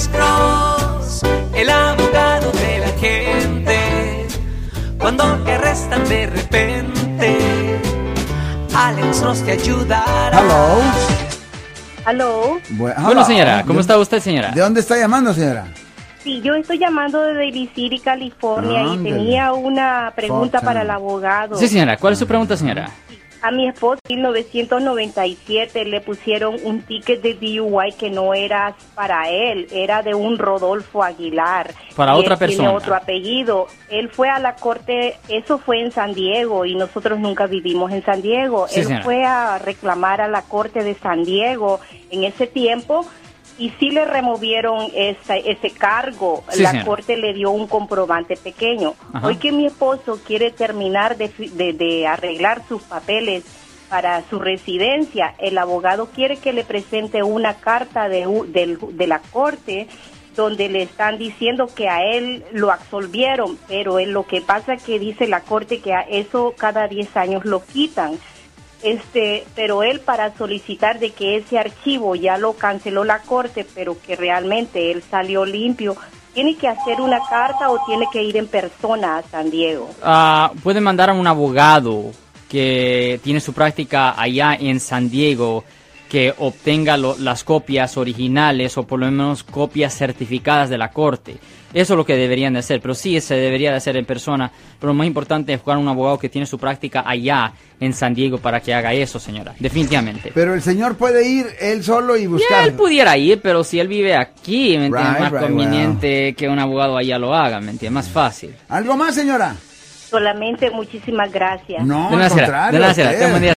Alex Cross, el abogado de la gente. Cuando te arrestan de repente, Alex Cross te ayudará. Hello. Bu- Bueno, hello. señora, ¿cómo ¿De- está usted, señora? ¿De dónde está llamando, señora? sí, yo estoy llamando de Daly City, California, y Ándale. tenía una pregunta Fuck para el abogado. Sí, señora, ¿cuál es su pregunta, señora? A mi esposo en 1997 le pusieron un ticket de DUI que no era para él, era de un Rodolfo Aguilar. Para otra él Tiene persona. otro apellido. Él fue a la corte, eso fue en San Diego y nosotros nunca vivimos en San Diego. Sí, él señora. fue a reclamar a la corte de San Diego en ese tiempo. Y sí le removieron esa- ese cargo. Sí, la señora. corte le dio un comprobante pequeño. Ajá. Hoy que mi esposo quiere terminar de, de- de arreglar sus papeles para su residencia, el abogado quiere que le presente una carta de, del- de la corte donde le están diciendo que a él lo absolvieron, pero él, lo que pasa que dice la corte que a eso cada 10 años lo quitan. Este, pero él para solicitar de que ese archivo ya lo canceló la corte, pero que realmente él salió limpio, tiene que hacer una carta o tiene que ir en persona a San Diego. Ah, puede mandar a un abogado que tiene su práctica allá en San Diego que obtenga lo- las copias originales o por lo menos copias certificadas de la corte. Eso es lo que deberían de hacer, pero sí se debería de hacer en persona. Pero lo más importante es buscar un abogado que tiene su práctica allá en San Diego para que haga eso, señora. Definitivamente. Pero el señor puede ir él solo y Ya buscar. él pudiera ir, pero si él vive aquí, ¿me entiendes? Right, más right, conveniente que un abogado allá lo haga, ¿me entiendes? Más fácil. ¿Algo más, señora? Solamente muchísimas gracias. No, De al contrario. De